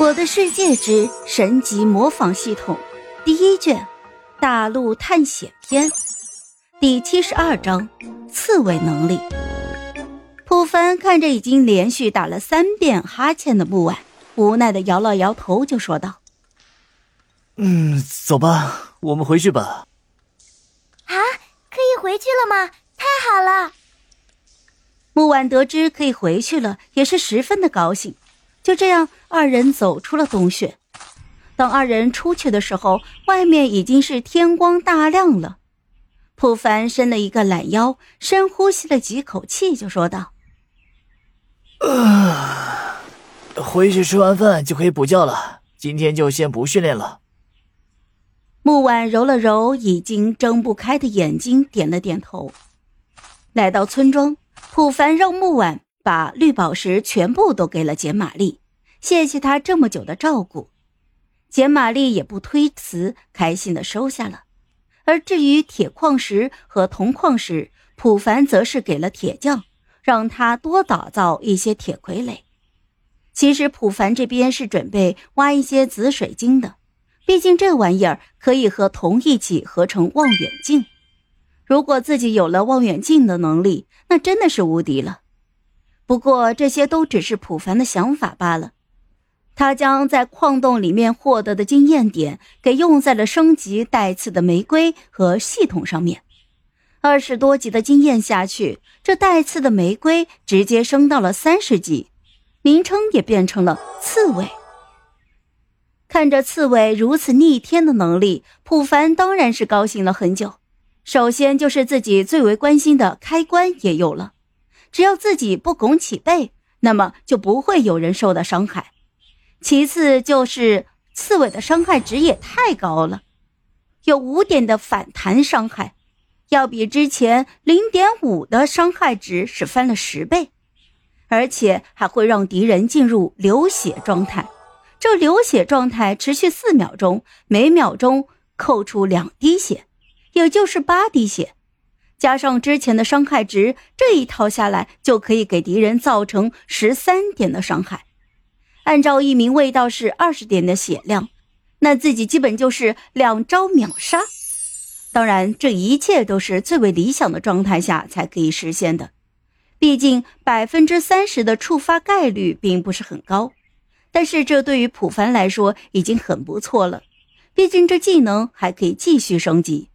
我的世界之神级模仿系统第一卷大陆探险篇第七十二章刺猬能力。普凡看着已经连续打了三遍哈欠的木婉，无奈的摇了摇头，就说道：“嗯，走吧，我们回去吧。”啊，可以回去了吗？太好了！木婉得知可以回去了，也是十分的高兴。就这样，二人走出了洞穴。当二人出去的时候，外面已经是天光大亮了。普凡伸了一个懒腰，深呼吸了几口气，就说道：“啊，回去吃完饭就可以补觉了。今天就先不训练了。”木婉揉了揉已经睁不开的眼睛，点了点头。来到村庄，普凡让木婉。把绿宝石全部都给了简玛丽，谢谢她这么久的照顾。简玛丽也不推辞，开心的收下了。而至于铁矿石和铜矿石，普凡则是给了铁匠，让他多打造一些铁傀儡。其实普凡这边是准备挖一些紫水晶的，毕竟这玩意儿可以和铜一起合成望远镜。如果自己有了望远镜的能力，那真的是无敌了。不过这些都只是普凡的想法罢了。他将在矿洞里面获得的经验点给用在了升级带刺的玫瑰和系统上面。二十多级的经验下去，这带刺的玫瑰直接升到了三十级，名称也变成了刺猬。看着刺猬如此逆天的能力，普凡当然是高兴了很久。首先就是自己最为关心的开关也有了。只要自己不拱起背，那么就不会有人受到伤害。其次就是刺猬的伤害值也太高了，有五点的反弹伤害，要比之前零点五的伤害值是翻了十倍，而且还会让敌人进入流血状态。这流血状态持续四秒钟，每秒钟扣除两滴血，也就是八滴血。加上之前的伤害值，这一套下来就可以给敌人造成十三点的伤害。按照一名卫道士二十点的血量，那自己基本就是两招秒杀。当然，这一切都是最为理想的状态下才可以实现的。毕竟百分之三十的触发概率并不是很高，但是这对于普凡来说已经很不错了。毕竟这技能还可以继续升级。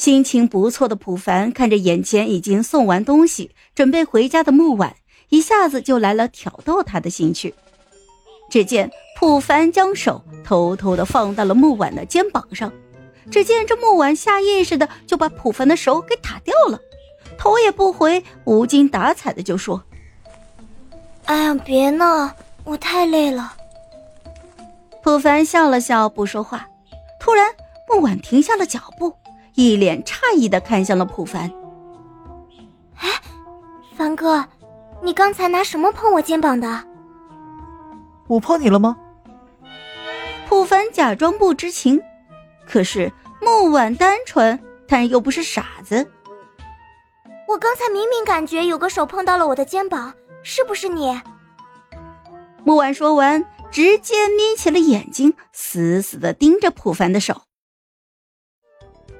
心情不错的普凡看着眼前已经送完东西、准备回家的木婉，一下子就来了挑逗他的兴趣。只见普凡将手偷偷的放到了木婉的肩膀上，只见这木婉下意识的就把普凡的手给打掉了，头也不回、无精打采的就说：“哎呀，别闹，我太累了。”普凡笑了笑，不说话。突然，木婉停下了脚步。一脸诧异的看向了普凡。哎，凡哥，你刚才拿什么碰我肩膀的？我碰你了吗？普凡假装不知情，可是木婉单纯，但又不是傻子。我刚才明明感觉有个手碰到了我的肩膀，是不是你？木婉说完，直接眯起了眼睛，死死的盯着普凡的手。